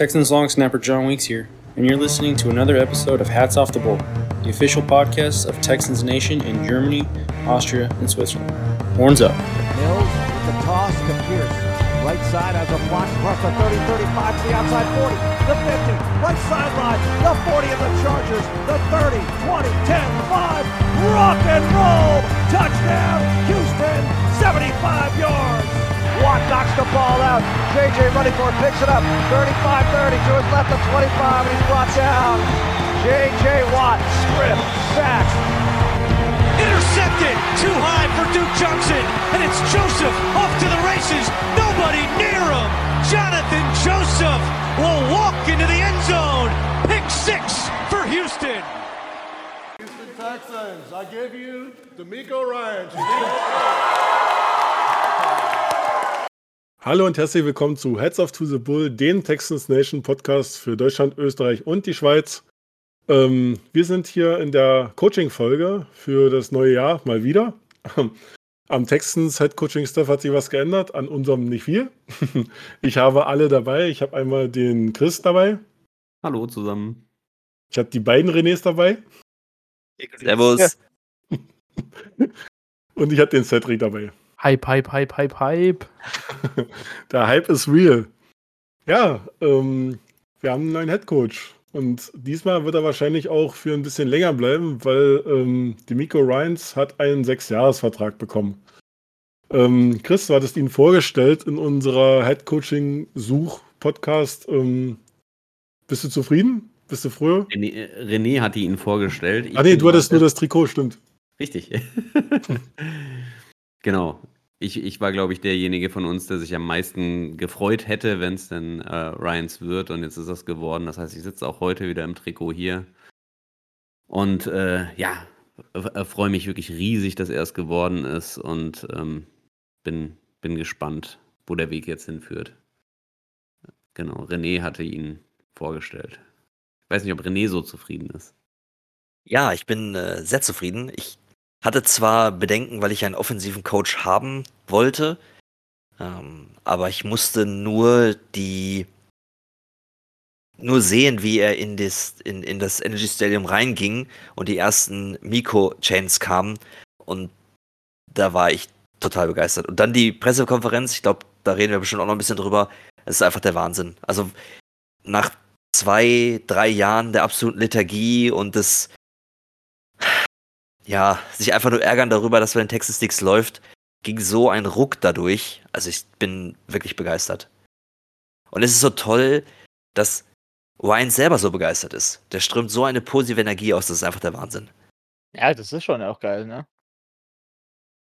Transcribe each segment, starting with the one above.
Texans long snapper John Weeks here, and you're listening to another episode of Hats Off the Bowl, the official podcast of Texans Nation in Germany, Austria, and Switzerland. Horns up. Mills with the toss to Pierce. Right side has a block across the 30, 35 to the outside 40, the 50, right sideline, the 40 of the Chargers, the 30, 20, 10, 5, rock and roll, touchdown, Houston, 75 yards. Watt knocks the ball out. JJ running for it, picks it up. 35-30 to his left of 25, and he's brought down. JJ Watt, strip, sack, intercepted. Too high for Duke Johnson. And it's Joseph off to the races. Nobody near him. Jonathan Joseph will walk into the end zone. Pick six for Houston. Houston Texans, I give you D'Amico Ryan. Hallo und herzlich willkommen zu Heads Off to the Bull, dem Texans Nation Podcast für Deutschland, Österreich und die Schweiz. Ähm, wir sind hier in der Coaching-Folge für das neue Jahr mal wieder. Am Texans Head Coaching Staff hat sich was geändert, an unserem nicht viel. Ich habe alle dabei. Ich habe einmal den Chris dabei. Hallo zusammen. Ich habe die beiden Renés dabei. Servus. Und ich habe den Cedric dabei. Hype, Hype, Hype, Hype, Hype. Der Hype ist real. Ja, ähm, wir haben einen neuen Head Coach. Und diesmal wird er wahrscheinlich auch für ein bisschen länger bleiben, weil ähm, Demico Ryans hat einen Sechsjahresvertrag bekommen. Ähm, Chris, du hattest ihn vorgestellt in unserer Head Coaching Such-Podcast. Ähm, bist du zufrieden? Bist du froh? René, René hatte ihn vorgestellt. Ich ah nee, du hattest nur das Trikot, stimmt. Richtig. genau. Ich, ich war, glaube ich, derjenige von uns, der sich am meisten gefreut hätte, wenn es denn äh, Ryans wird. Und jetzt ist das geworden. Das heißt, ich sitze auch heute wieder im Trikot hier. Und äh, ja, äh, freue mich wirklich riesig, dass er es geworden ist. Und ähm, bin, bin gespannt, wo der Weg jetzt hinführt. Genau, René hatte ihn vorgestellt. Ich weiß nicht, ob René so zufrieden ist. Ja, ich bin äh, sehr zufrieden. Ich hatte zwar Bedenken, weil ich einen offensiven Coach haben wollte, ähm, aber ich musste nur die nur sehen, wie er in das, in, in das Energy Stadium reinging und die ersten Miko-Chains kamen und da war ich total begeistert. Und dann die Pressekonferenz, ich glaube, da reden wir bestimmt auch noch ein bisschen drüber. Es ist einfach der Wahnsinn. Also nach zwei, drei Jahren der absoluten Lethargie und des ja, sich einfach nur ärgern darüber, dass bei den Texas Sticks läuft, ging so ein Ruck dadurch. Also ich bin wirklich begeistert. Und es ist so toll, dass Ryan selber so begeistert ist. Der strömt so eine positive Energie aus, das ist einfach der Wahnsinn. Ja, das ist schon auch geil, ne?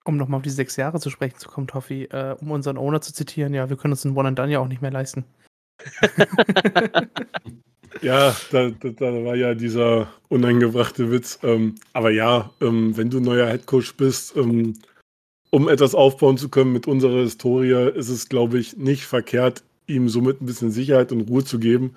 Um nochmal auf die sechs Jahre zu sprechen zu kommen, Toffi, äh, um unseren Owner zu zitieren, ja, wir können uns einen One and Done ja auch nicht mehr leisten. Ja, da, da, da war ja dieser uneingebrachte Witz. Ähm, aber ja, ähm, wenn du neuer Headcoach bist, ähm, um etwas aufbauen zu können mit unserer Historie, ist es, glaube ich, nicht verkehrt, ihm somit ein bisschen Sicherheit und Ruhe zu geben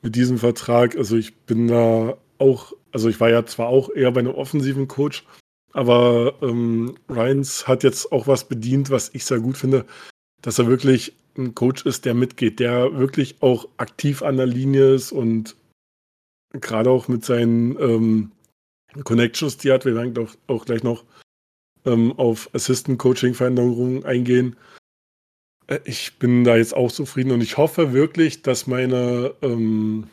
mit diesem Vertrag. Also ich bin da auch, also ich war ja zwar auch eher bei einem offensiven Coach, aber ähm, Ryans hat jetzt auch was bedient, was ich sehr gut finde, dass er wirklich ein Coach ist, der mitgeht, der wirklich auch aktiv an der Linie ist und gerade auch mit seinen ähm, Connections, die hat, wir werden auch, auch gleich noch ähm, auf Assistant-Coaching-Veränderungen eingehen. Äh, Ich bin da jetzt auch zufrieden und ich hoffe wirklich, dass meine, ähm,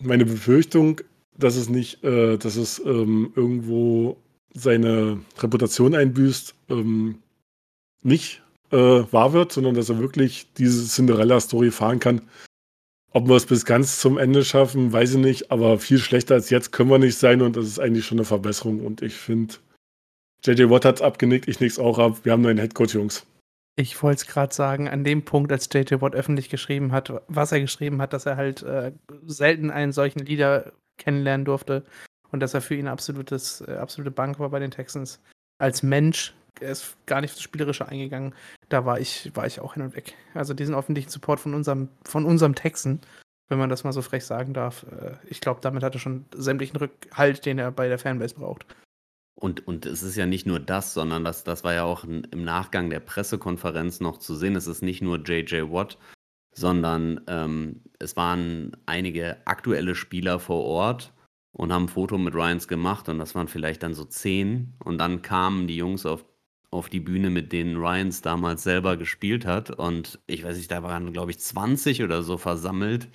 meine Befürchtung, dass es nicht, äh, dass es ähm, irgendwo seine Reputation einbüßt, ähm, nicht äh, wahr wird, sondern dass er wirklich diese Cinderella-Story fahren kann. Ob wir es bis ganz zum Ende schaffen, weiß ich nicht, aber viel schlechter als jetzt können wir nicht sein und das ist eigentlich schon eine Verbesserung. Und ich finde, JJ Watt hat es abgenickt, ich nichts auch ab. Wir haben einen Headcoach, Jungs. Ich wollte es gerade sagen, an dem Punkt, als JJ Watt öffentlich geschrieben hat, was er geschrieben hat, dass er halt äh, selten einen solchen Leader kennenlernen durfte und dass er für ihn absolutes, äh, absolute Bank war bei den Texans. Als Mensch, er ist gar nicht auf das Spielerische eingegangen, da war ich, war ich auch hin und weg. Also diesen öffentlichen Support von unserem, von unserem Texan, wenn man das mal so frech sagen darf, äh, ich glaube, damit hat er schon sämtlichen Rückhalt, den er bei der Fanbase braucht. Und, und es ist ja nicht nur das, sondern das, das war ja auch im Nachgang der Pressekonferenz noch zu sehen. Es ist nicht nur JJ Watt, sondern ähm, es waren einige aktuelle Spieler vor Ort und haben ein Foto mit Ryans gemacht und das waren vielleicht dann so zehn und dann kamen die Jungs auf, auf die Bühne, mit denen Ryans damals selber gespielt hat und ich weiß nicht, da waren glaube ich 20 oder so versammelt,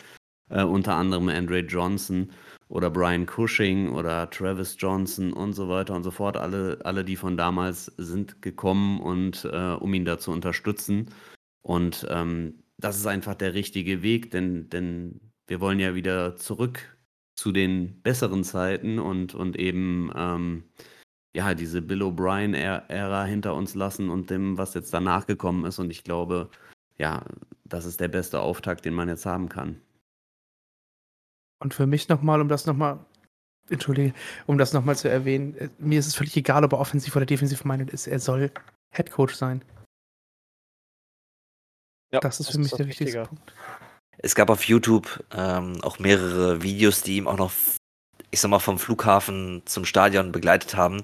äh, unter anderem Andre Johnson oder Brian Cushing oder Travis Johnson und so weiter und so fort. Alle, alle die von damals sind gekommen und äh, um ihn da zu unterstützen. Und ähm, das ist einfach der richtige Weg, denn, denn wir wollen ja wieder zurück zu den besseren Zeiten und, und eben ähm, ja, diese Bill O'Brien-Ära hinter uns lassen und dem, was jetzt danach gekommen ist. Und ich glaube, ja, das ist der beste Auftakt, den man jetzt haben kann. Und für mich nochmal, um das nochmal, entschuldige, um das nochmal zu erwähnen, äh, mir ist es völlig egal, ob er offensiv oder defensiv minded ist. Er soll Headcoach sein. Ja, das ist für mich der wichtigste Punkt. Es gab auf YouTube ähm, auch mehrere Videos, die ihm auch noch, ich sag mal, vom Flughafen zum Stadion begleitet haben.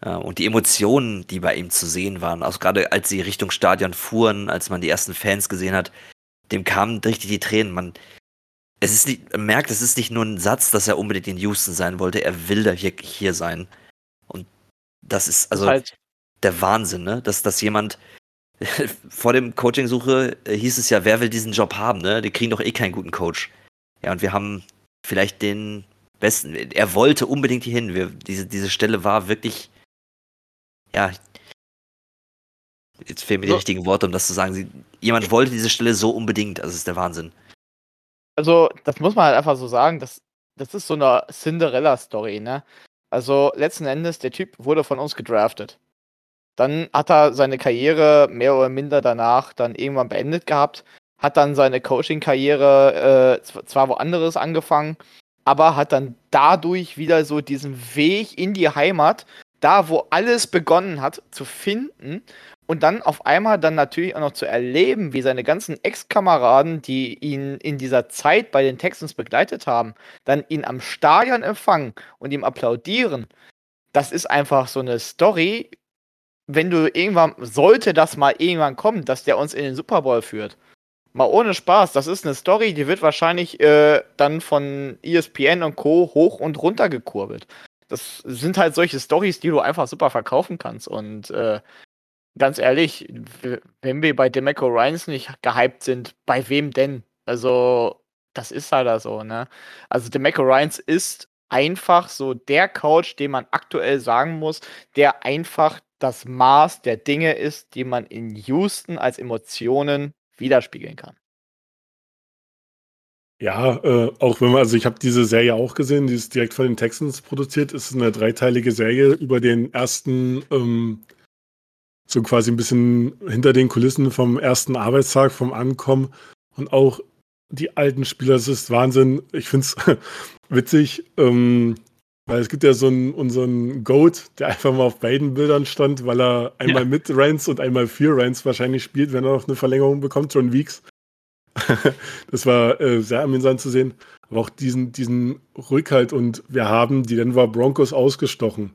Äh, und die Emotionen, die bei ihm zu sehen waren, also gerade als sie Richtung Stadion fuhren, als man die ersten Fans gesehen hat, dem kamen richtig die Tränen. Man, es ist nicht, man merkt, es ist nicht nur ein Satz, dass er unbedingt in Houston sein wollte, er will da wirklich hier sein. Und das ist also halt der Wahnsinn, ne? Dass, dass jemand vor dem Coaching-Suche äh, hieß es ja, wer will diesen Job haben, ne? Die kriegen doch eh keinen guten Coach. Ja, und wir haben vielleicht den besten. Er wollte unbedingt hier hin. Wir, diese, diese Stelle war wirklich. Ja. Jetzt fehlen mir die so. richtigen Worte, um das zu sagen. Sie, jemand wollte diese Stelle so unbedingt. Also, das ist der Wahnsinn. Also, das muss man halt einfach so sagen. Das, das ist so eine Cinderella-Story, ne? Also, letzten Endes, der Typ wurde von uns gedraftet. Dann hat er seine Karriere mehr oder minder danach dann irgendwann beendet gehabt, hat dann seine Coaching-Karriere äh, zwar woanders angefangen, aber hat dann dadurch wieder so diesen Weg in die Heimat, da wo alles begonnen hat, zu finden und dann auf einmal dann natürlich auch noch zu erleben, wie seine ganzen Ex-Kameraden, die ihn in dieser Zeit bei den Texans begleitet haben, dann ihn am Stadion empfangen und ihm applaudieren. Das ist einfach so eine Story, wenn du irgendwann, sollte das mal irgendwann kommen, dass der uns in den Super Bowl führt. Mal ohne Spaß, das ist eine Story, die wird wahrscheinlich äh, dann von ESPN und Co. hoch und runter gekurbelt. Das sind halt solche Stories, die du einfach super verkaufen kannst. Und äh, ganz ehrlich, wenn wir bei Demeco Ryans nicht gehypt sind, bei wem denn? Also, das ist halt so, ne? Also, Demeco Ryans ist einfach so der Coach, den man aktuell sagen muss, der einfach das Maß der Dinge ist, die man in Houston als Emotionen widerspiegeln kann. Ja, äh, auch wenn man, also ich habe diese Serie auch gesehen, die ist direkt von den Texans produziert, ist eine dreiteilige Serie über den ersten, ähm, so quasi ein bisschen hinter den Kulissen vom ersten Arbeitstag, vom Ankommen und auch die alten Spieler, das ist Wahnsinn. Ich finde es witzig. Ähm, weil es gibt ja so einen, unseren Goat, der einfach mal auf beiden Bildern stand, weil er einmal ja. mit Reigns und einmal für Reigns wahrscheinlich spielt, wenn er noch eine Verlängerung bekommt, John Weeks. das war äh, sehr amüsant zu sehen. Aber auch diesen, diesen Rückhalt und wir haben die Denver Broncos ausgestochen.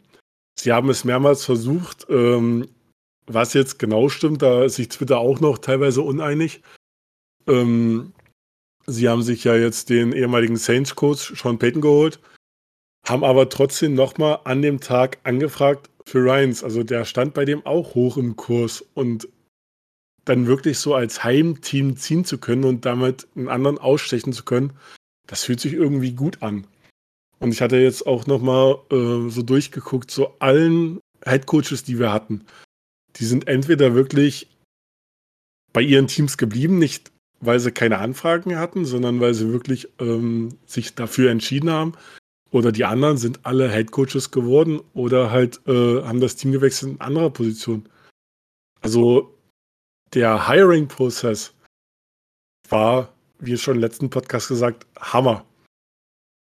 Sie haben es mehrmals versucht. Ähm, was jetzt genau stimmt, da ist sich Twitter auch noch teilweise uneinig. Ähm, sie haben sich ja jetzt den ehemaligen Saints-Coach Sean Payton geholt haben aber trotzdem nochmal an dem Tag angefragt für Ryans. Also der stand bei dem auch hoch im Kurs und dann wirklich so als Heimteam ziehen zu können und damit einen anderen ausstechen zu können, das fühlt sich irgendwie gut an. Und ich hatte jetzt auch nochmal äh, so durchgeguckt, so allen Headcoaches, die wir hatten, die sind entweder wirklich bei ihren Teams geblieben, nicht weil sie keine Anfragen hatten, sondern weil sie wirklich ähm, sich dafür entschieden haben, oder die anderen sind alle Headcoaches geworden oder halt äh, haben das Team gewechselt in anderer Position. Also der Hiring-Prozess war, wie schon im letzten Podcast gesagt, Hammer.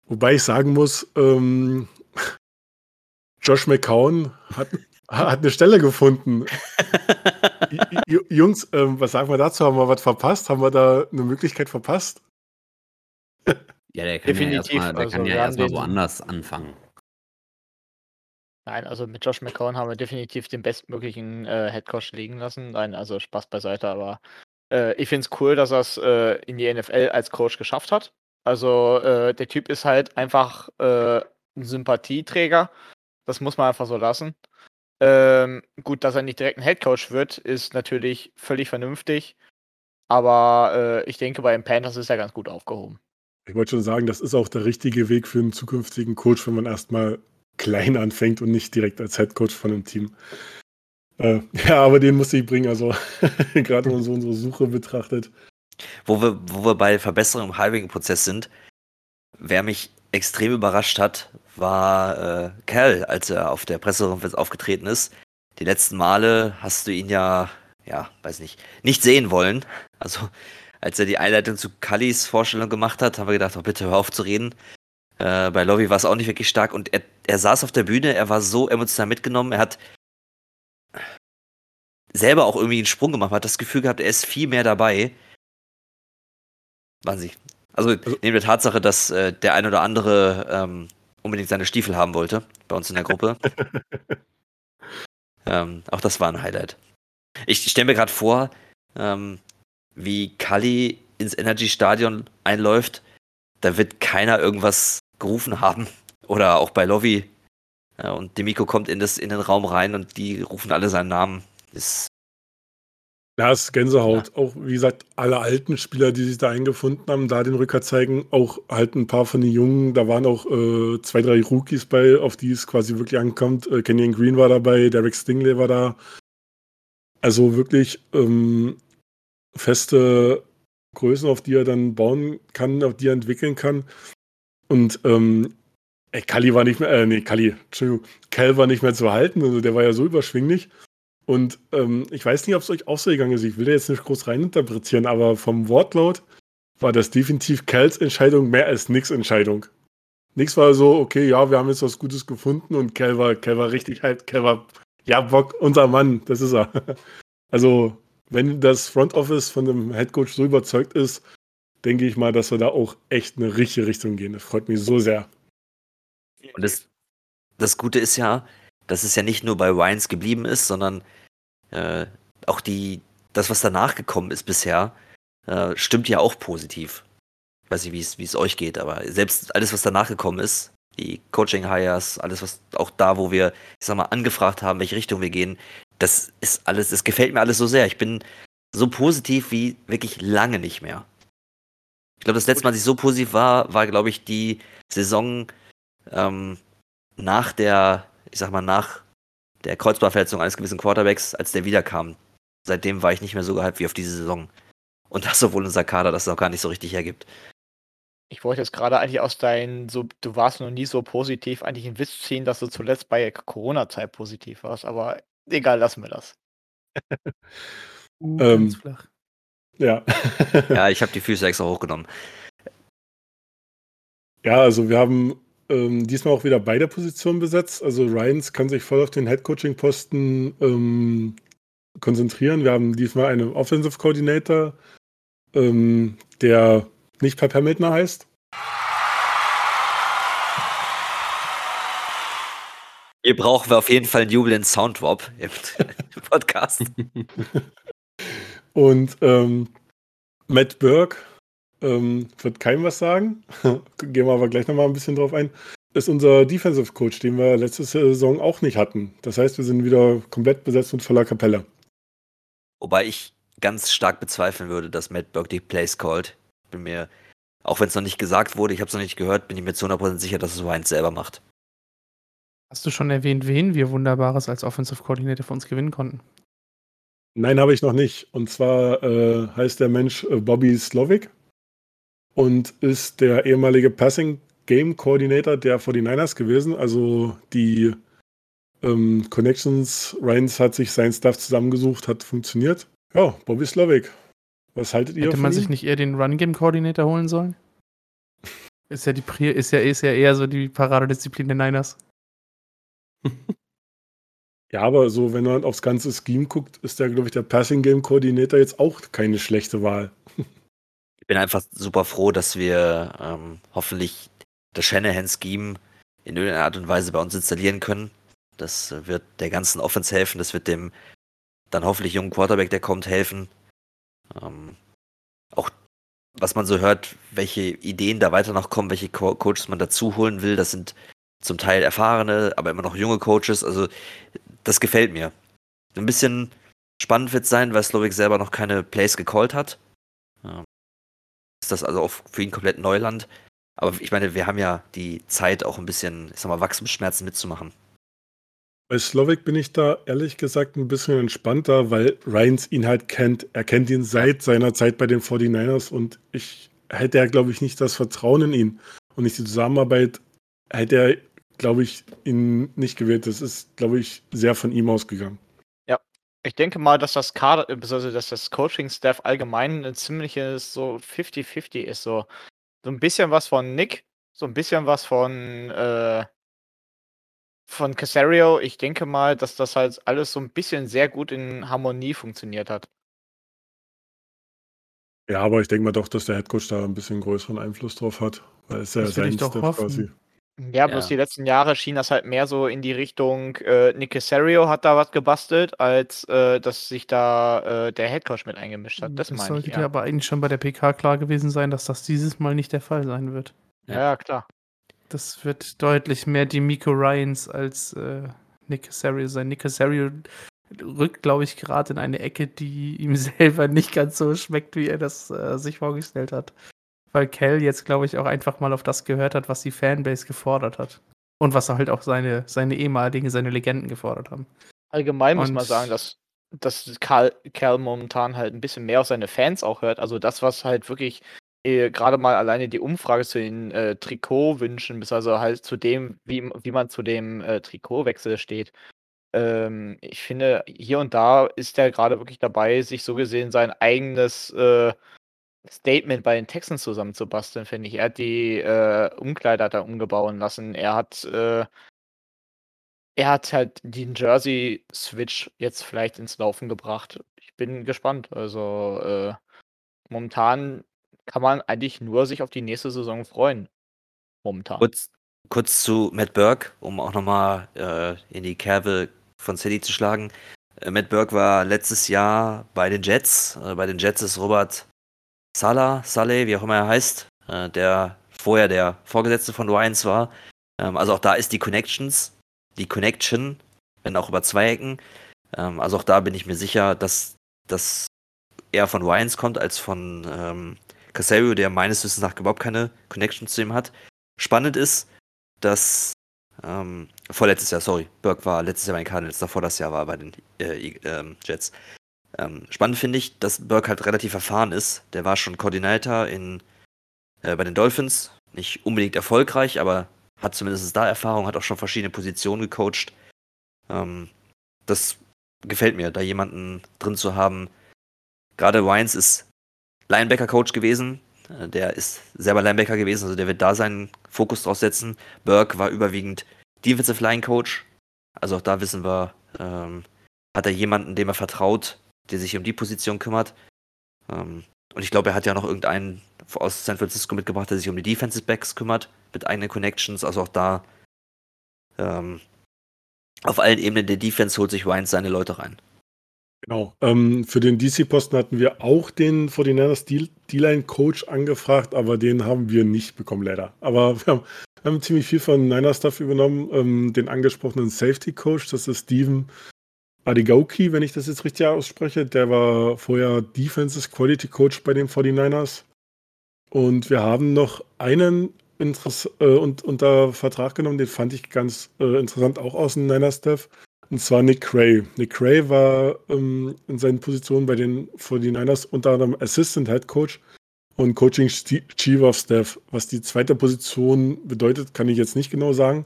Wobei ich sagen muss, ähm, Josh McCown hat, hat eine Stelle gefunden. Jungs, ähm, was sagen wir dazu? Haben wir was verpasst? Haben wir da eine Möglichkeit verpasst? Ja, der kann Definitiv. ja erstmal also, ja erst woanders anfangen. Nein, also mit Josh McCown haben wir definitiv den bestmöglichen äh, Headcoach liegen lassen. Nein, also Spaß beiseite, aber Äh, ich finde es cool, dass er es äh, in die NFL als Coach geschafft hat. Also äh, der Typ ist halt einfach äh, ein Sympathieträger. Das muss man einfach so lassen. Ähm, gut, dass er nicht direkt ein Headcoach wird, ist natürlich völlig vernünftig. Aber äh, ich denke, bei den Panthers ist er ganz gut aufgehoben. Ich wollte schon sagen, das ist auch der richtige Weg für einen zukünftigen Coach, wenn man erstmal klein anfängt und nicht direkt als Headcoach von einem Team. Äh, ja, aber den muss ich bringen, also gerade wenn man so unsere Suche betrachtet. Wo wir, wo wir bei Verbesserung im Hiring-Prozess sind, wer mich extrem überrascht hat, war äh, Cal, als er auf der Pressekonferenz aufgetreten ist. Die letzten Male hast du ihn ja, ja, weiß nicht, nicht sehen wollen. Also, als er die Einleitung zu Kallis Vorstellung gemacht hat, haben wir gedacht, oh, bitte hör auf zu reden. Äh, bei Lobby war es auch nicht wirklich stark und er, er saß auf der Bühne, er war so emotional mitgenommen, er hat selber auch irgendwie einen Sprung gemacht, man hat das Gefühl gehabt, er ist viel mehr dabei. Wahnsinn. Also, also neben der Tatsache, dass äh, der ein oder andere ähm, unbedingt seine Stiefel haben wollte, bei uns in der Gruppe. ähm, auch das war ein Highlight. Ich stelle mir gerade vor, ähm, wie Kali ins Energy Stadion einläuft. Da wird keiner irgendwas gerufen haben. Oder auch bei Lovi. Ja, und Demiko kommt in, das, in den Raum rein und die rufen alle seinen Namen. Ist ist Gänsehaut. Ja. Auch, wie gesagt, alle alten Spieler, die sich da eingefunden haben, da den Rücker zeigen. Auch halt ein paar von den Jungen. Da waren auch äh, zwei, drei Rookies bei, auf die es quasi wirklich ankommt. Äh, Kenyon Green war dabei, Derek Stingley war da. Also wirklich ähm, feste Größen, auf die er dann bauen kann, auf die er entwickeln kann. Und ähm, ey, Kali war nicht mehr, äh, nee, Kali, Entschuldigung, Cal war nicht mehr zu halten. Also der war ja so überschwinglich. Und ähm, ich weiß nicht, ob es euch auch so gegangen ist. Ich will da jetzt nicht groß reininterpretieren, aber vom Wortlaut war das definitiv Cals Entscheidung mehr als Nix Entscheidung. Nix war so, okay, ja, wir haben jetzt was Gutes gefunden und Cal war, Cal war richtig halt, Cal war, ja, Bock, unser Mann, das ist er. Also, wenn das Front Office von dem Headcoach so überzeugt ist, denke ich mal, dass wir da auch echt eine richtige Richtung gehen. Das freut mich so sehr. Und das, das Gute ist ja, dass es ja nicht nur bei Ryans geblieben ist, sondern äh, auch die, das, was danach gekommen ist bisher, äh, stimmt ja auch positiv. Ich weiß nicht, wie es euch geht, aber selbst alles, was danach gekommen ist, die Coaching-Hires, alles, was auch da, wo wir, ich sag mal, angefragt haben, welche Richtung wir gehen, das ist alles, das gefällt mir alles so sehr. Ich bin so positiv wie wirklich lange nicht mehr. Ich glaube, das letzte Mal, als ich so positiv war, war, glaube ich, die Saison ähm, nach der ich sag mal, nach der Kreuzbandverletzung eines gewissen Quarterbacks, als der wiederkam. Seitdem war ich nicht mehr so gehypt wie auf diese Saison. Und das, obwohl unser Kader das auch gar nicht so richtig hergibt. Ich wollte jetzt gerade eigentlich aus deinen, so, du warst noch nie so positiv, eigentlich einen Witz ziehen, dass du zuletzt bei Corona-Zeit positiv warst, aber egal, lassen wir das. uh, ähm, flach. Ja. ja, ich habe die Füße extra hochgenommen. Ja, also wir haben ähm, diesmal auch wieder beide Positionen besetzt. Also Ryans kann sich voll auf den Head-Coaching-Posten ähm, konzentrieren. Wir haben diesmal einen Offensive Coordinator, ähm, der nicht Pepper Miltner heißt. Hier brauchen wir auf jeden Fall einen jubelnden Soundwop im Podcast. Und ähm, Matt Burke ähm, wird keinem was sagen. Gehen wir aber gleich nochmal ein bisschen drauf ein. Ist unser Defensive Coach, den wir letzte Saison auch nicht hatten. Das heißt, wir sind wieder komplett besetzt mit voller Kapelle. Wobei ich ganz stark bezweifeln würde, dass Matt Burke die Plays called. Bin mir, auch wenn es noch nicht gesagt wurde, ich habe es noch nicht gehört, bin ich mir zu 100% sicher, dass es Wines selber macht. Hast du schon erwähnt, wen wir Wunderbares als Offensive Coordinator für uns gewinnen konnten? Nein, habe ich noch nicht. Und zwar äh, heißt der Mensch äh, Bobby Slovic und ist der ehemalige Passing Game Coordinator der 49ers gewesen. Also die ähm, Connections, Ryans hat sich sein Stuff zusammengesucht, hat funktioniert. Ja, Bobby Slovic. Was haltet ihr Hätte man sich nicht eher den Run Game Coordinator holen sollen? Ist ja, die Pri ist, ja, ist ja eher so die Paradedisziplin der Niners. Ja, aber so, wenn man aufs ganze Scheme guckt, ist der, glaube ich, der Passing Game Coordinator jetzt auch keine schlechte Wahl. Ich bin einfach super froh, dass wir ähm, hoffentlich das Shanahan-Scheme in irgendeiner Art und Weise bei uns installieren können. Das wird der ganzen Offense helfen, das wird dem dann hoffentlich jungen Quarterback, der kommt, helfen. Ähm, auch was man so hört, welche Ideen da weiter noch kommen, welche Co Coaches man dazu holen will, das sind zum Teil erfahrene, aber immer noch junge Coaches. Also das gefällt mir. Ein bisschen spannend wird es sein, weil Slovik selber noch keine Plays gecallt hat. Ähm, ist das also auch für ihn komplett Neuland. Aber ich meine, wir haben ja die Zeit, auch ein bisschen, ich sag mal, Wachstumsschmerzen mitzumachen. Bei Slovak bin ich da ehrlich gesagt ein bisschen entspannter, weil Ryans ihn halt kennt. Er kennt ihn seit seiner Zeit bei den 49ers und ich hätte er, glaube ich, nicht das Vertrauen in ihn und nicht die Zusammenarbeit, hätte er, glaube ich, ihn nicht gewählt. Das ist, glaube ich, sehr von ihm ausgegangen. Ja, ich denke mal, dass das Kader, also dass das Coaching-Staff allgemein ein ziemliches so 50-50 ist. So. so ein bisschen was von Nick, so ein bisschen was von äh, von Casario, ich denke mal, dass das halt alles so ein bisschen sehr gut in Harmonie funktioniert hat. Ja, aber ich denke mal doch, dass der Headcoach da ein bisschen größeren Einfluss drauf hat, weil es ja Das sein ich doch Staff hoffen. quasi. Ja, bloß Ja. die letzten Jahre schien das halt mehr so in die Richtung, äh, Nick Casario hat da was gebastelt, als äh, dass sich da äh, der Headcoach mit eingemischt hat. Das, Das meine sollte ich, ja. aber eigentlich schon bei der PK klar gewesen sein, dass das dieses Mal nicht der Fall sein wird. Ja, ja, klar. Das wird deutlich mehr die Miko Ryans als äh, Nick Casario sein. Nick Casario rückt, glaube ich, gerade in eine Ecke, die ihm selber nicht ganz so schmeckt, wie er das äh, sich vorgestellt hat. Weil Cal jetzt, glaube ich, auch einfach mal auf das gehört hat, was die Fanbase gefordert hat. Und was halt auch seine, seine ehemaligen, seine Legenden gefordert haben. Allgemein muss Und- man sagen, dass, dass Karl, Cal momentan halt ein bisschen mehr auf seine Fans auch hört. Also das, was halt wirklich äh, gerade mal alleine die Umfrage zu den äh, Trikotwünschen, bis also halt zu dem, wie, wie man zu dem äh, Trikotwechsel steht. Ähm, ich finde, hier und da ist er gerade wirklich dabei, sich so gesehen sein eigenes äh, Statement bei den Texans zusammenzubasteln, finde ich. Er hat die äh, Umkleider da umgebauen lassen. Er hat äh, er hat halt den Jersey-Switch jetzt vielleicht ins Laufen gebracht. Ich bin gespannt. Also äh, momentan kann man eigentlich nur sich auf die nächste Saison freuen. Momentan. Kurz, kurz zu Matt Burke, um auch nochmal äh, in die Kerbe von City zu schlagen. Äh, Matt Burke war letztes Jahr bei den Jets. Äh, bei den Jets ist Robert Salah, Saleh, wie auch immer er heißt, äh, der vorher der Vorgesetzte von Ryans war. Ähm, also auch da ist die Connections, die Connection, wenn auch über zwei Ecken. Ähm, also auch da bin ich mir sicher, dass das eher von Ryans kommt als von ähm, Casario, der meines Wissens nach überhaupt keine Connection zu ihm hat. Spannend ist, dass ähm, vorletztes Jahr, sorry, Burke war letztes Jahr bei den Cardinals, davor das Jahr war er bei den äh, ähm, Jets. Ähm, spannend finde ich, dass Burke halt relativ erfahren ist. Der war schon Koordinator in, äh, bei den Dolphins. Nicht unbedingt erfolgreich, aber hat zumindest da Erfahrung, hat auch schon verschiedene Positionen gecoacht. Ähm, das gefällt mir, da jemanden drin zu haben. Gerade Ryans ist Linebacker-Coach gewesen. Äh, Der ist selber Linebacker gewesen, also der wird da seinen Fokus drauf setzen. Burke war überwiegend Defensive Line Coach. Also auch da wissen wir, ähm, hat er jemanden, dem er vertraut, der sich um die Position kümmert. Ähm, und ich glaube, er hat ja noch irgendeinen aus San Francisco mitgebracht, der sich um die Defensive Backs kümmert, mit eigenen Connections. Also auch da ähm, auf allen Ebenen der Defense holt sich Ryans seine Leute rein. Genau. Ähm, für den DC-Posten hatten wir auch den 49ers D- D-Line-Coach angefragt, aber den haben wir nicht bekommen, leider. Aber wir haben, haben ziemlich viel von Niners-Stuff übernommen. Ähm, den angesprochenen Safety-Coach, das ist Steven Adigoki, wenn ich das jetzt richtig ausspreche. Der war vorher Defenses Quality Coach bei den 49ers. Und wir haben noch einen Interess äh, und, unter Vertrag genommen, den fand ich ganz äh, interessant, auch aus dem Niners-Staff. Und zwar Nick Cray. Nick Cray war ähm, in seinen Positionen bei den 49ers unter anderem Assistant Head Coach und Coaching Chief of Staff. Was die zweite Position bedeutet, kann ich jetzt nicht genau sagen.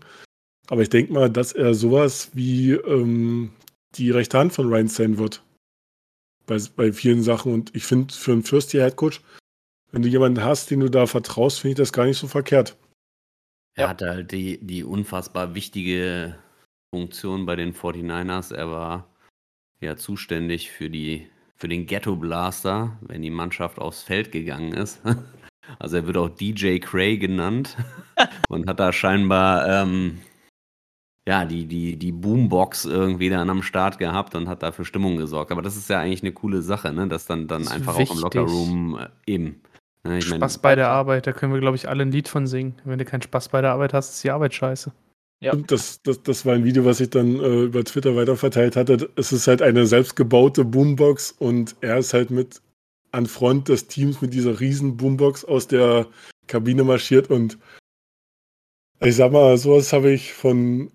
Aber ich denke mal, dass er sowas wie ähm, die rechte Hand von Ryan sein wird. Bei, bei vielen Sachen. Und ich finde, für einen First-Year-Head Coach, wenn du jemanden hast, den du da vertraust, finde ich das gar nicht so verkehrt. Er Ja. hatte halt die, die unfassbar wichtige Funktion bei den 49ers. Er war ja zuständig für, die, für den Ghetto Blaster, wenn die Mannschaft aufs Feld gegangen ist. Also er wird auch DJ Cray genannt und hat da scheinbar ähm, ja, die, die, die Boombox irgendwie dann am Start gehabt und hat da für Stimmung gesorgt. Aber das ist ja eigentlich eine coole Sache, ne? dass dann, dann Das einfach auch im wichtig. Lockerroom äh, eben. Ne? Ich mein, Spaß bei der Arbeit, da können wir, glaube ich, alle ein Lied von singen. Wenn du keinen Spaß bei der Arbeit hast, ist die Arbeit scheiße. Ja. Und das, das, das war ein Video, was ich dann äh, über Twitter weiterverteilt hatte. Es ist halt eine selbstgebaute Boombox und er ist halt mit an Front des Teams mit dieser riesen Boombox aus der Kabine marschiert und ich sag mal, sowas habe ich von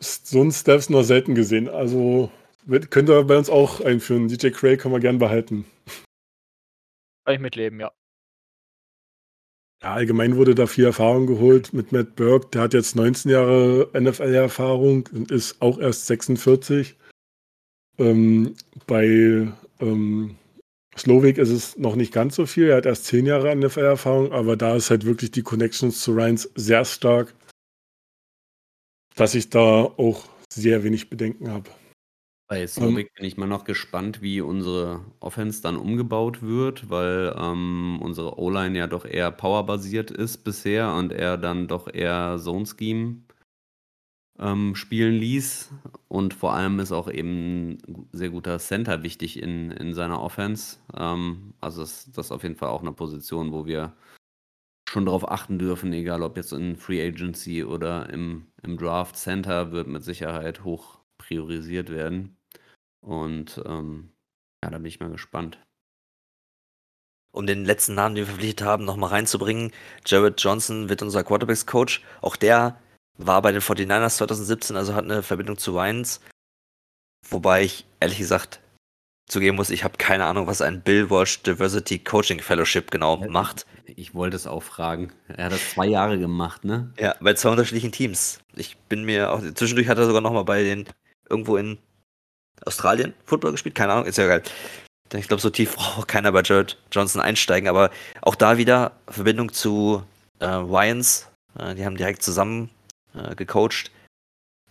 so einen Steps noch selten gesehen. Also könnte er bei uns auch einführen. DJ Craig kann man gern behalten. Kann ich mitleben, ja. Ja, allgemein wurde da viel Erfahrung geholt mit Matt Burke. Der hat jetzt 19 Jahre NFL-Erfahrung und ist auch erst 46. Ähm, bei ähm, Slowik ist es noch nicht ganz so viel. Er hat erst 10 Jahre NFL-Erfahrung, aber da ist halt wirklich die Connections zu Ryans sehr stark, dass ich da auch sehr wenig Bedenken habe. Bei Slovik bin ich mal noch gespannt, wie unsere Offense dann umgebaut wird, weil ähm, unsere O-Line ja doch eher powerbasiert ist bisher und er dann doch eher Zone Scheme ähm, spielen ließ. Und vor allem ist auch eben ein sehr guter Center wichtig in, in seiner Offense. Ähm, also das, das ist auf jeden Fall auch eine Position, wo wir schon darauf achten dürfen, egal ob jetzt in Free Agency oder im, im Draft Center, wird mit Sicherheit hoch priorisiert werden. Und ähm, ja, da bin ich mal gespannt. Um den letzten Namen, den wir verpflichtet haben, nochmal reinzubringen. Jared Johnson wird unser Quarterbacks-Coach. Auch der war bei den 49ers 2017, also hat eine Verbindung zu Ryans. Wobei ich ehrlich gesagt zugeben muss, ich habe keine Ahnung, was ein Bill Walsh Diversity Coaching Fellowship genau macht. Ich wollte es auch fragen. Er hat das zwei Jahre gemacht, ne? Ja, bei zwei unterschiedlichen Teams. Ich bin mir auch. Zwischendurch hat er sogar nochmal bei den. irgendwo in Australien Football gespielt. Keine Ahnung, ist ja geil. Denn Ich glaube, so tief braucht auch keiner bei Jared Johnson einsteigen. Aber auch da wieder Verbindung zu äh, Ryans. Äh, die haben direkt zusammen äh, gecoacht.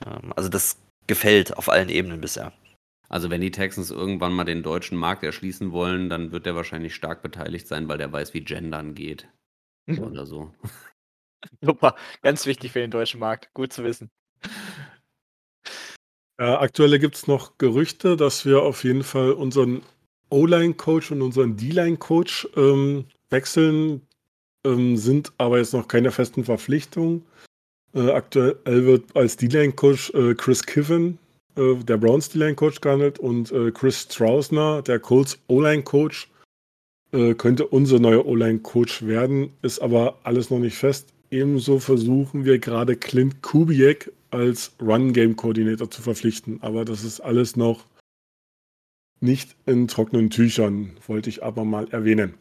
Ähm, also das gefällt auf allen Ebenen bisher. Also wenn die Texans irgendwann mal den deutschen Markt erschließen wollen, dann wird der wahrscheinlich stark beteiligt sein, weil der weiß, wie Gendern geht. Oder so. Super, ganz wichtig für den deutschen Markt. Gut zu wissen. Äh, aktuell gibt es noch Gerüchte, dass wir auf jeden Fall unseren O-Line-Coach und unseren D-Line-Coach ähm, wechseln, ähm, sind aber jetzt noch keine festen Verpflichtungen. Äh, aktuell wird als D-Line-Coach äh, Chris Kiven, äh, der Browns D-Line-Coach, gehandelt und äh, Chris Strausner, der Colts O-Line-Coach, äh, könnte unser neuer O-Line-Coach werden, ist aber alles noch nicht fest. Ebenso versuchen wir gerade Clint Kubiak als Run-Game-Coordinator zu verpflichten, aber das ist alles noch nicht in trockenen Tüchern, wollte ich aber mal erwähnen.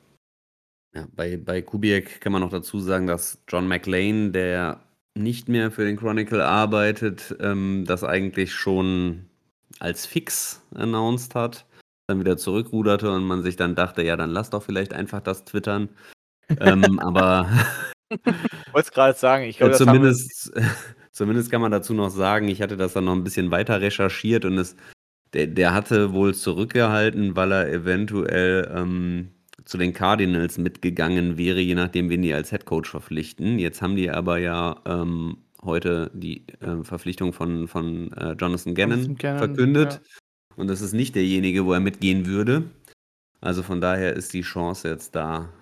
Ja, bei, bei Kubiak kann man noch dazu sagen, dass John McLean, der nicht mehr für den Chronicle arbeitet, ähm, das eigentlich schon als fix announced hat, dann wieder zurückruderte und man sich dann dachte, ja, dann lass doch vielleicht einfach das twittern. ähm, aber Ich wollte es gerade sagen. Ich glaube, haben wir- zumindest, zumindest kann man dazu noch sagen, ich hatte das dann noch ein bisschen weiter recherchiert und es, der, der hatte wohl zurückgehalten, weil er eventuell ähm, zu den Cardinals mitgegangen wäre, je nachdem, wen die als Headcoach verpflichten. Jetzt haben die aber ja ähm, heute die äh, Verpflichtung von, von äh, Jonathan Gannon Jonathan Gannon, verkündet. Und das ist nicht derjenige, wo er mitgehen würde. Also von daher ist die Chance jetzt da,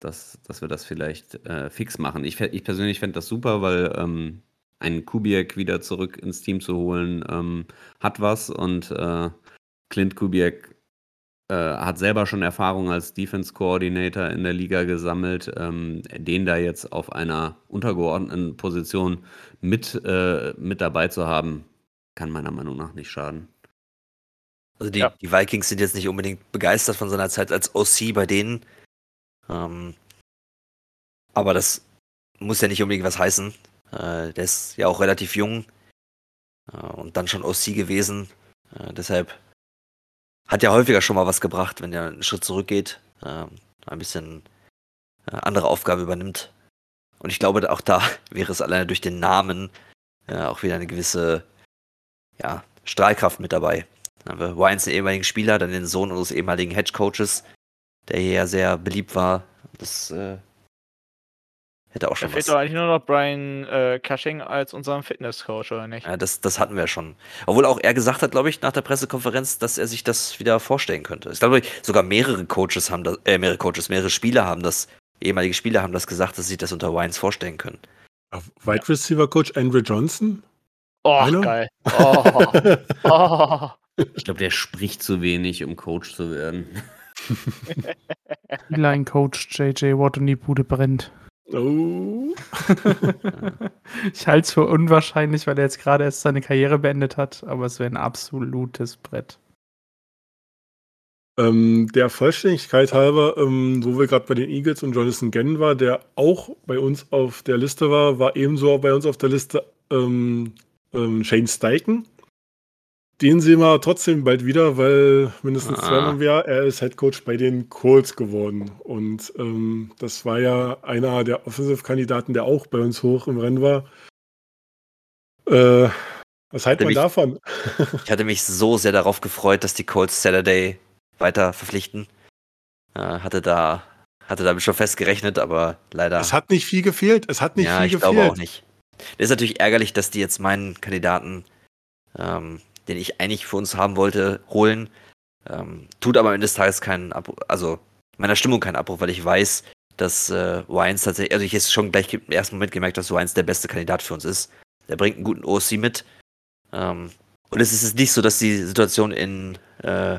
dass, dass wir das vielleicht äh, fix machen. Ich, ich persönlich fände das super, weil ähm, einen Kubiak wieder zurück ins Team zu holen, ähm, hat was und äh, Clint Kubiak äh, hat selber schon Erfahrung als Defense Coordinator in der Liga gesammelt. Ähm, den da jetzt auf einer untergeordneten Position mit, äh, mit dabei zu haben, kann meiner Meinung nach nicht schaden. Also die, Ja. die Vikings sind jetzt nicht unbedingt begeistert von seiner Zeit als OC bei denen. Ähm, aber das muss ja nicht unbedingt was heißen. Äh, der ist ja auch relativ jung äh, und dann schon OC gewesen. Äh, deshalb hat ja häufiger schon mal was gebracht, wenn er einen Schritt zurückgeht, äh, ein bisschen äh, andere Aufgabe übernimmt. Und ich glaube, auch da wäre es alleine durch den Namen äh, auch wieder eine gewisse ja, Strahlkraft mit dabei. Dann haben wir Wines, den ehemaligen Spieler, dann den Sohn unseres ehemaligen Hedge Coaches, der hier ja sehr beliebt war. Das äh, Hätte auch Da schon fehlt was. doch eigentlich nur noch Brian äh, Cushing als unseren Fitnesscoach, oder nicht? Ja, das, das hatten wir schon. Obwohl auch er gesagt hat, glaube ich, nach der Pressekonferenz, dass er sich das wieder vorstellen könnte. Ich glaube, sogar mehrere Coaches haben das, äh, mehrere Coaches, mehrere Spieler haben das, ehemalige Spieler haben das gesagt, dass sie sich das unter Wines vorstellen können. Wide Receiver Coach Andrew Johnson? Oh, Einer? geil. Oh, oh. Ich glaube, der spricht zu wenig, um Coach zu werden. Line-Coach JJ Watt und die Bude brennt. Oh. ich halte es für unwahrscheinlich, weil er jetzt gerade erst seine Karriere beendet hat, aber es wäre ein absolutes Brett. Ähm, der Vollständigkeit halber, ähm, wo wir gerade bei den Eagles und Jonathan Gannon war, der auch bei uns auf der Liste war, war ebenso bei uns auf der Liste ähm, ähm, Shane Steichen. Den sehen wir trotzdem bald wieder, weil mindestens Ah. zweimal im Jahr, er ist Head Coach bei den Colts geworden. Und ähm, das war ja einer der Offensive-Kandidaten, der auch bei uns hoch im Rennen war. Äh, was halten wir Nämlich- davon? Ich hatte mich so sehr darauf gefreut, dass die Colts Saturday weiter verpflichten. Äh, hatte da hatte damit schon fest gerechnet, aber leider. Es hat nicht viel gefehlt. Es hat nicht ja, viel ich gefehlt. glaube auch nicht. Das ist natürlich ärgerlich, dass die jetzt meinen Kandidaten, ähm, den ich eigentlich für uns haben wollte, holen. Ähm, tut aber am Ende des Tages keinen Abbruch, also meiner Stimmung keinen Abbruch, weil ich weiß, dass äh, Wines tatsächlich, also ich jetzt schon gleich im ersten Moment gemerkt, dass Wines der beste Kandidat für uns ist. Der bringt einen guten OC mit. Ähm, und es ist jetzt nicht so, dass die Situation in äh,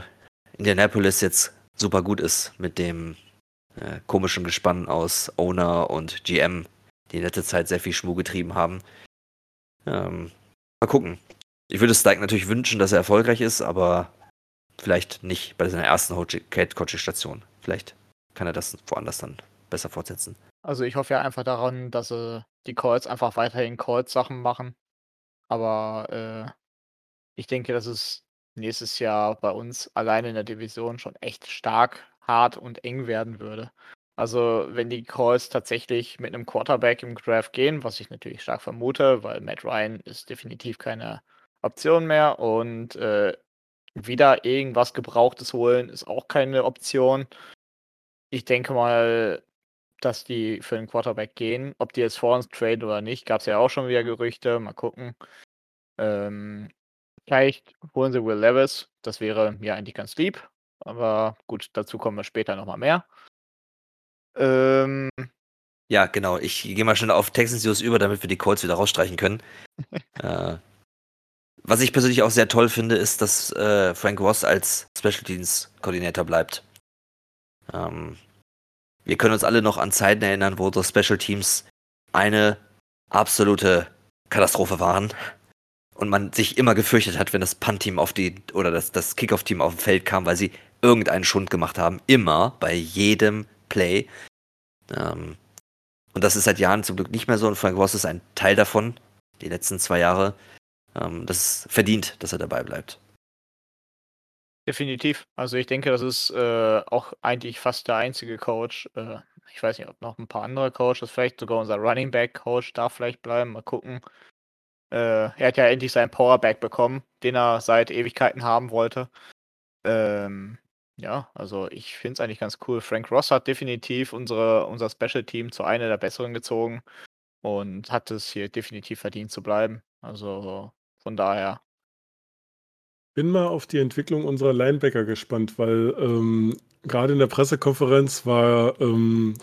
Indianapolis jetzt super gut ist mit dem äh, komischen Gespann aus Owner und GM, die in letzter Zeit sehr viel Schmuh getrieben haben. Ähm, mal gucken. Ich würde Stike natürlich wünschen, dass er erfolgreich ist, aber vielleicht nicht bei seiner ersten Head-Coaching-Station. Vielleicht kann er das woanders dann besser fortsetzen. Also ich hoffe ja einfach daran, dass äh, die Colts einfach weiterhin Colts-Sachen machen. Aber äh, ich denke, dass es nächstes Jahr bei uns alleine in der Division schon echt stark, hart und eng werden würde. Also wenn die Colts tatsächlich mit einem Quarterback im Draft gehen, was ich natürlich stark vermute, weil Matt Ryan ist definitiv keine Option mehr und äh, wieder irgendwas Gebrauchtes holen ist auch keine Option. Ich denke mal, dass die für den Quarterback gehen. Ob die jetzt vor uns traden oder nicht, gab es ja auch schon wieder Gerüchte. Mal gucken. Ähm, vielleicht holen sie Will Levis. Das wäre mir eigentlich ganz lieb. Aber gut, dazu kommen wir später nochmal mehr. Ähm, Ja, genau. Ich gehe mal schnell auf Texans News über, damit wir die Colts wieder rausstreichen können. äh, was ich persönlich auch sehr toll finde, ist, dass äh, Frank Ross als Special Teams Koordinator bleibt. Ähm, wir können uns alle noch an Zeiten erinnern, wo unsere Special Teams eine absolute Katastrophe waren und man sich immer gefürchtet hat, wenn das Punt-Team auf die oder das, das Kickoff-Team auf dem Feld kam, weil sie irgendeinen Schund gemacht haben. Immer bei jedem Play. Ähm, und das ist seit Jahren zum Glück nicht mehr so und Frank Ross ist ein Teil davon, die letzten zwei Jahre. Ähm, das verdient, dass er dabei bleibt. definitiv. Also ich denke, das ist äh, auch eigentlich fast der einzige Coach. Äh, ich weiß nicht, ob noch ein paar andere Coaches, vielleicht sogar unser Running Back Coach darf vielleicht bleiben. Mal gucken. Äh, er hat ja endlich seinen Powerback bekommen, den er seit Ewigkeiten haben wollte. Ähm, ja, also ich finde es eigentlich ganz cool. Frank Ross hat definitiv unsere, unser Special Team zu einer der besseren gezogen und hat es hier definitiv verdient zu bleiben. Also von daher. bin mal auf die Entwicklung unserer Linebacker gespannt, weil ähm, gerade in der Pressekonferenz war ähm,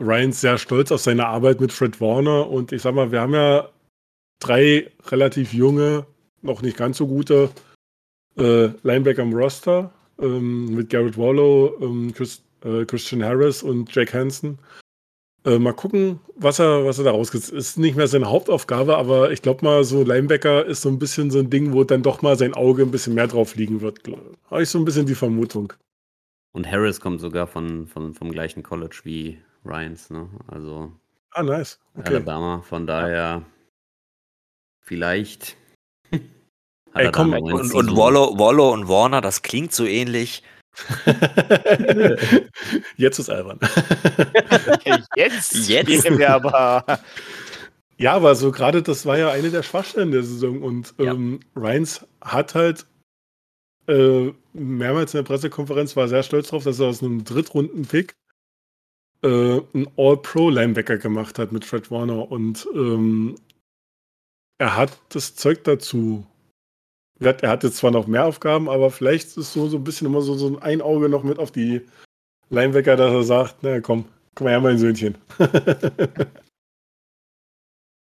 Ryan sehr stolz auf seine Arbeit mit Fred Warner und ich sag mal, wir haben ja drei relativ junge, noch nicht ganz so gute äh, Linebacker im Roster ähm, mit Garrett Wallow, ähm, Chris, äh, Christian Harris und Jack Hansen. Äh, mal gucken, was er, was er da rausgeht. Ist nicht mehr seine Hauptaufgabe, aber ich glaube mal, so Linebacker ist so ein bisschen so ein Ding, wo dann doch mal sein Auge ein bisschen mehr drauf liegen wird. Habe ich so ein bisschen die Vermutung. Und Harris kommt sogar von, von, vom gleichen College wie Ryans, ne? Also Ah, nice. Okay. Alabama. Von daher vielleicht. Ey, komm, Und, und Wallow, Wallow und Warner, das klingt so ähnlich. Jetzt ist albern. Jetzt, Jetzt? gehen wir aber. Ja, aber so gerade das war ja eine der Schwachstellen der Saison und Ja. ähm, Ryans hat halt äh, mehrmals in der Pressekonferenz war sehr stolz drauf, dass er aus einem Drittrunden-Pick äh, einen All-Pro-Linebacker gemacht hat mit Fred Warner und ähm, er hat das Zeug dazu. Er hat, er hat jetzt zwar noch mehr Aufgaben, aber vielleicht ist so, so ein bisschen immer so, so ein Auge noch mit auf die Linebacker, dass er sagt, na komm, komm mal her, mein Söhnchen.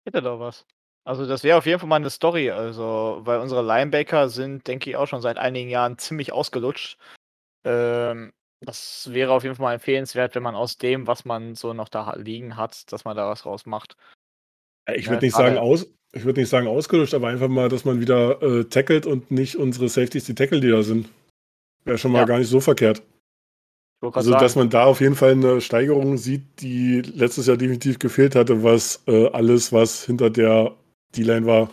Hätte doch was. Also das wäre auf jeden Fall mal eine Story, also weil unsere Linebacker sind, denke ich, auch schon seit einigen Jahren ziemlich ausgelutscht. Ähm, das wäre auf jeden Fall mal empfehlenswert, wenn man aus dem, was man so noch da liegen hat, dass man da was rausmacht. ich Ja, würde nicht sagen aus, ich würde nicht sagen ausgelutscht, aber einfach mal, dass man wieder äh, tackelt und nicht unsere Safeties die Tackle, die da sind. Wäre schon mal Ja. gar nicht so verkehrt. Also, gerade dass sagen, man da auf jeden Fall eine Steigerung sieht, die letztes Jahr definitiv gefehlt hatte, was äh, alles, was hinter der D-Line war.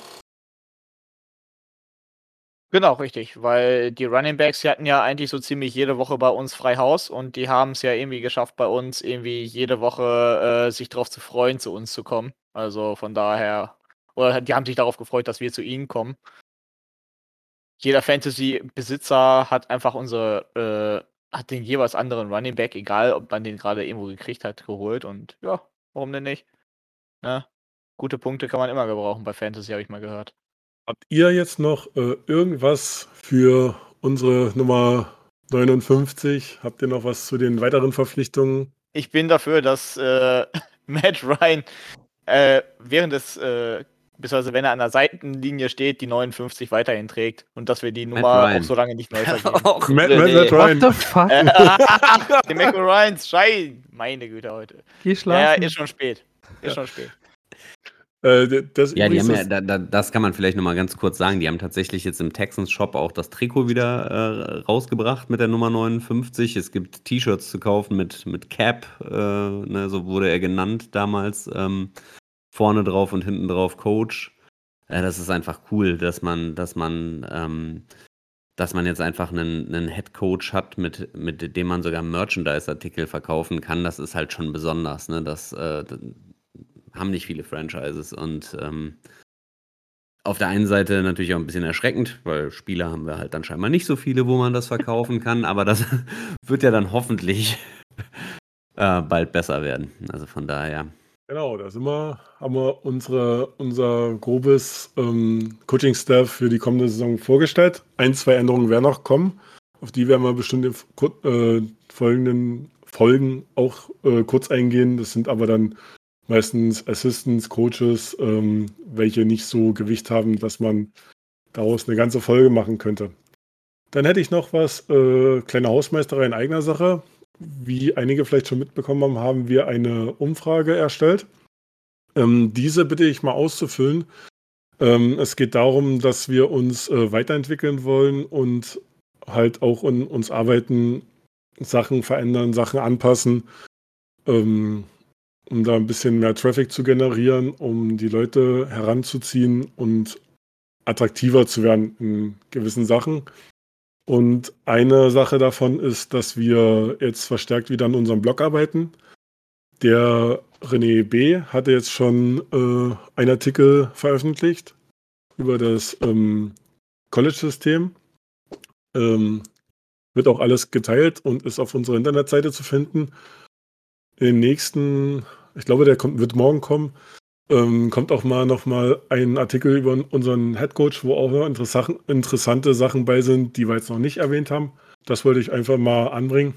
genau, richtig, weil die Running Backs, die hatten ja eigentlich so ziemlich jede Woche bei uns frei Haus und die haben es ja irgendwie geschafft, bei uns irgendwie jede Woche äh, sich darauf zu freuen, zu uns zu kommen. Also von daher, oder die haben sich darauf gefreut, dass wir zu ihnen kommen. Jeder Fantasy-Besitzer hat einfach unsere, äh, hat den jeweils anderen Running Back, egal ob man den gerade irgendwo gekriegt hat, geholt und ja, warum denn nicht? Ne? Gute Punkte kann man immer gebrauchen bei Fantasy, habe ich mal gehört. Habt ihr jetzt noch äh, irgendwas für unsere Nummer 59? Habt ihr noch was zu den weiteren Verpflichtungen? ich bin dafür, dass äh, Matt Ryan äh, während des, äh, beziehungsweise wenn er an der Seitenlinie steht, die 59 weiterhin trägt und dass wir die Nummer Ryan. auch so lange nicht neu vergeben. Matt. Matt, Matt Ryan. What the fuck? äh, die Michael Ryans, Schein! Meine Güte heute. Geh Ja, ja, schlafen. ist schon spät. Ist schon spät. Äh, das Ja, die haben ja, ist- da, da, das kann man vielleicht nochmal ganz kurz sagen. Die haben tatsächlich jetzt im Texans Shop auch das Trikot wieder äh, rausgebracht mit der Nummer 59. Es gibt T-Shirts zu kaufen mit, mit Cap, äh, ne, so wurde er genannt damals. Ähm, vorne drauf und hinten drauf Coach. Äh, das ist einfach cool, dass man, dass man, ähm, dass man jetzt einfach einen, einen Head Coach hat, mit, mit dem man sogar Merchandise-Artikel verkaufen kann. Das ist halt schon besonders. Ne? Das äh, haben nicht viele Franchises und ähm, auf der einen Seite natürlich auch ein bisschen erschreckend, weil Spieler haben wir halt dann scheinbar nicht so viele, wo man das verkaufen kann, aber das wird ja dann hoffentlich äh, bald besser werden. Also von daher. Genau, da sind wir, haben wir unsere, unser grobes ähm, Coaching-Staff für die kommende Saison vorgestellt. Ein, zwei Änderungen werden noch kommen. Auf die werden wir bestimmt in äh, folgenden Folgen auch äh, kurz eingehen. Das sind aber dann meistens Assistants, Coaches, ähm, welche nicht so Gewicht haben, dass man daraus eine ganze Folge machen könnte. Dann hätte ich noch was, äh, kleine Hausmeisterei in eigener Sache. Wie einige vielleicht schon mitbekommen haben, haben wir eine Umfrage erstellt. Ähm, diese bitte ich mal auszufüllen. Ähm, es geht darum, dass wir uns äh, weiterentwickeln wollen und halt auch in uns arbeiten, Sachen verändern, Sachen anpassen, ähm, um da ein bisschen mehr Traffic zu generieren, um die Leute heranzuziehen und attraktiver zu werden in gewissen Sachen. Und eine Sache davon ist, dass wir jetzt verstärkt wieder an unserem Blog arbeiten. Der René B. hatte jetzt schon äh, einen Artikel veröffentlicht über das ähm, College-System. Ähm, wird auch alles geteilt und ist auf unserer Internetseite zu finden. In den nächsten, ich glaube, der kommt, wird morgen kommen, ähm, kommt auch mal noch mal ein Artikel über unseren Headcoach, wo auch noch interessante, interessante Sachen bei sind, die wir jetzt noch nicht erwähnt haben. Das wollte ich einfach mal anbringen.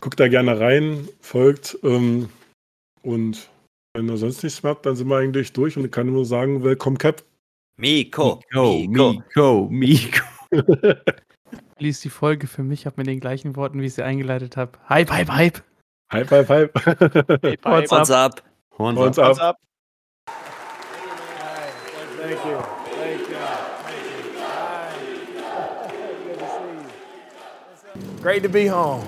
Guckt da gerne rein, folgt ähm, und wenn ihr sonst nichts mehr habt, dann sind wir eigentlich durch und ich kann nur sagen, willkommen Cap. Miko. Miko, Miko, Miko. Lies die Folge für mich ab mit den gleichen Worten, wie ich sie eingeleitet habe. Hype, hype, hype. Hype, hype, hype. What's up? Horns Horns ab. Ab. What's up? Thank you. Thank you. Thank you. Right. Good to see you. Great to be home.